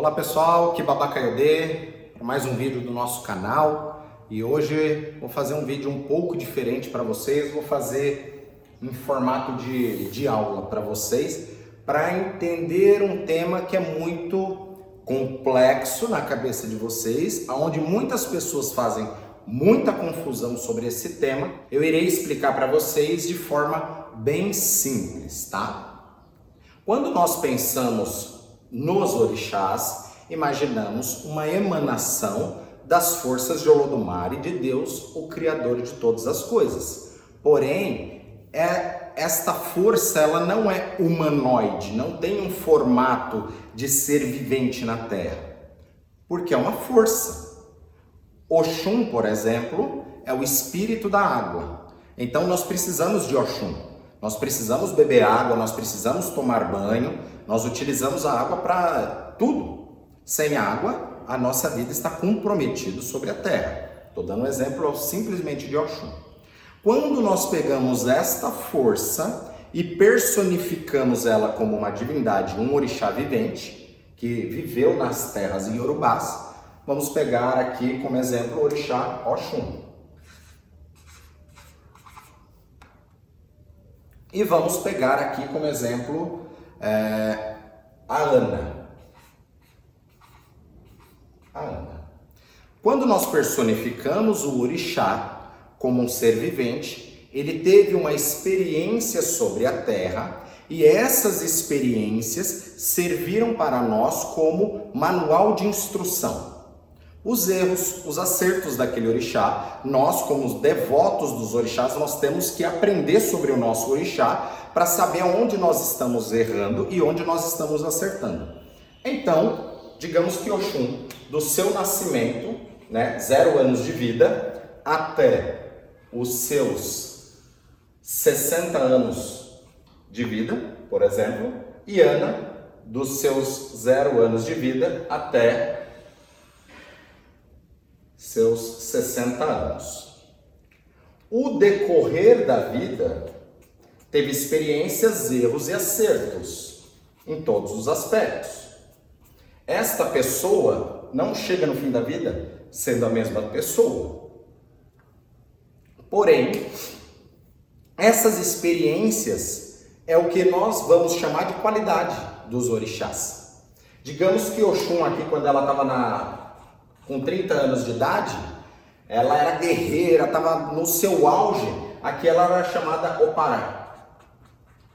Olá pessoal, que Babacaiodê, para mais um vídeo do nosso canal e hoje vou fazer um vídeo um pouco diferente para vocês, vou fazer em formato de, de aula para vocês, para entender um tema que é muito complexo na cabeça de vocês, onde muitas pessoas fazem muita confusão sobre esse tema. Eu irei explicar para vocês de forma bem simples, tá? Quando nós pensamos nos orixás, imaginamos uma emanação das forças de Olodumare, de Deus, o Criador de todas as coisas. Porém, é, esta força ela não é humanoide, não tem um formato de ser vivente na Terra, porque é uma força. Oxum, por exemplo, é o espírito da água. Então nós precisamos de Oxum. Nós precisamos beber água, nós precisamos tomar banho, nós utilizamos a água para tudo. Sem água, a nossa vida está comprometida sobre a terra. Estou dando um exemplo simplesmente de Oxum. Quando nós pegamos esta força e personificamos ela como uma divindade, um orixá vivente, que viveu nas terras iorubás, vamos pegar aqui como exemplo o orixá Oxum. E vamos pegar aqui como exemplo é, a Ana. A Ana. Quando nós personificamos o orixá como um ser vivente, ele teve uma experiência sobre a terra e essas experiências serviram para nós como manual de instrução os erros, os acertos daquele orixá. Nós, como devotos dos orixás, nós temos que aprender sobre o nosso orixá para saber onde nós estamos errando e onde nós estamos acertando. Então, digamos que Oxum, do seu nascimento, né, zero anos de vida, até os seus 60 anos de vida, por exemplo, e Ana, dos seus zero anos de vida até seus 60 anos. O decorrer da vida teve experiências, erros e acertos em todos os aspectos. Esta pessoa não chega no fim da vida sendo a mesma pessoa. Porém, essas experiências é o que nós vamos chamar de qualidade dos orixás. Digamos que Oxum aqui, quando ela estava na com 30 anos de idade, ela era guerreira, estava no seu auge, aqui ela era chamada Opará.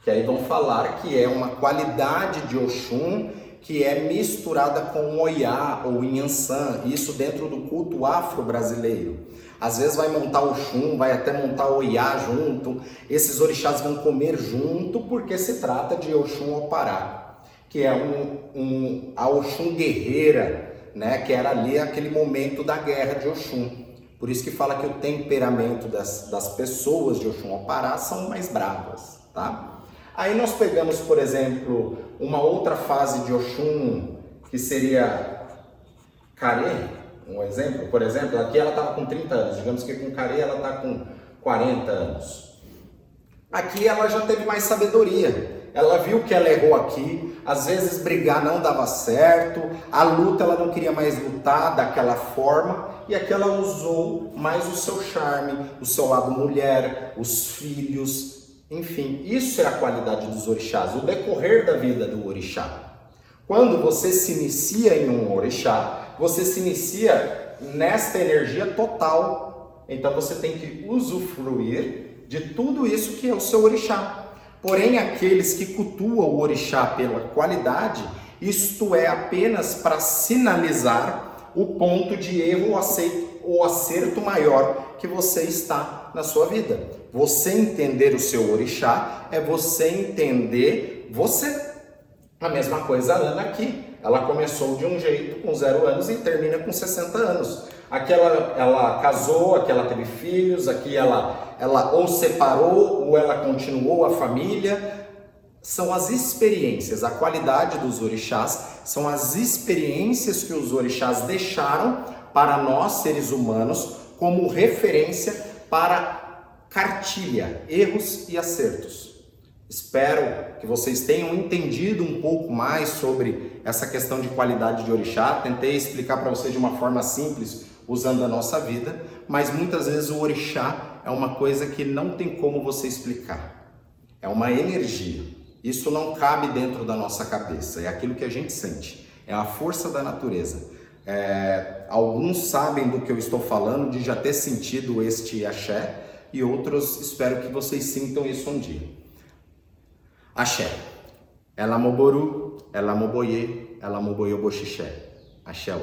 Que aí vão falar que é uma qualidade de Oxum que é misturada com Oiá ou Inhansã, isso dentro do culto afro-brasileiro. Às vezes vai montar Oxum, vai até montar Oiá junto, esses orixás vão comer junto porque se trata de Oxum Opará, que é um, um, a Oxum guerreira, né, que era ali aquele momento da guerra de Oxum. Por isso que fala que o temperamento das, das pessoas de Oxum Opará são mais bravas, tá? Aí nós pegamos, por exemplo, uma outra fase de Oxum, que seria Carê, um exemplo, por exemplo, aqui ela estava com 30 anos, digamos que com Carê ela está com 40 anos. Aqui ela já teve mais sabedoria, ela viu que ela errou aqui, às vezes brigar não dava certo, a luta ela não queria mais lutar daquela forma, e aqui ela usou mais o seu charme, o seu lado mulher, os filhos, enfim, isso é a qualidade dos orixás, o decorrer da vida do orixá. Quando você se inicia em um orixá, você se inicia nesta energia total. Então você tem que usufruir de tudo isso que é o seu orixá. Porém, aqueles que cultuam o orixá pela qualidade, isto é apenas para sinalizar o ponto de erro ou acerto maior que você está na sua vida. Você entender o seu orixá é você entender você. A mesma coisa a Ana aqui. Ela começou de um jeito com zero anos e termina com 60 anos. Aqui ela, ela casou, aqui ela teve filhos, aqui ela, ela ou separou ou ela continuou a família. São as experiências, a qualidade dos orixás, são as experiências que os orixás deixaram para nós, seres humanos, como referência para cartilha, erros e acertos. Espero que vocês tenham entendido um pouco mais sobre essa questão de qualidade de orixá. Tentei explicar para vocês de uma forma simples, usando a nossa vida, mas muitas vezes o orixá é uma coisa que não tem como você explicar. É uma energia. Isso não cabe dentro da nossa cabeça, é aquilo que a gente sente, é a força da natureza. É, alguns sabem do que eu estou falando, de já ter sentido este axé, e outros espero que vocês sintam isso um dia. Axé. Ela moboru, ela moboye, ela moboyo boxixé. Axé.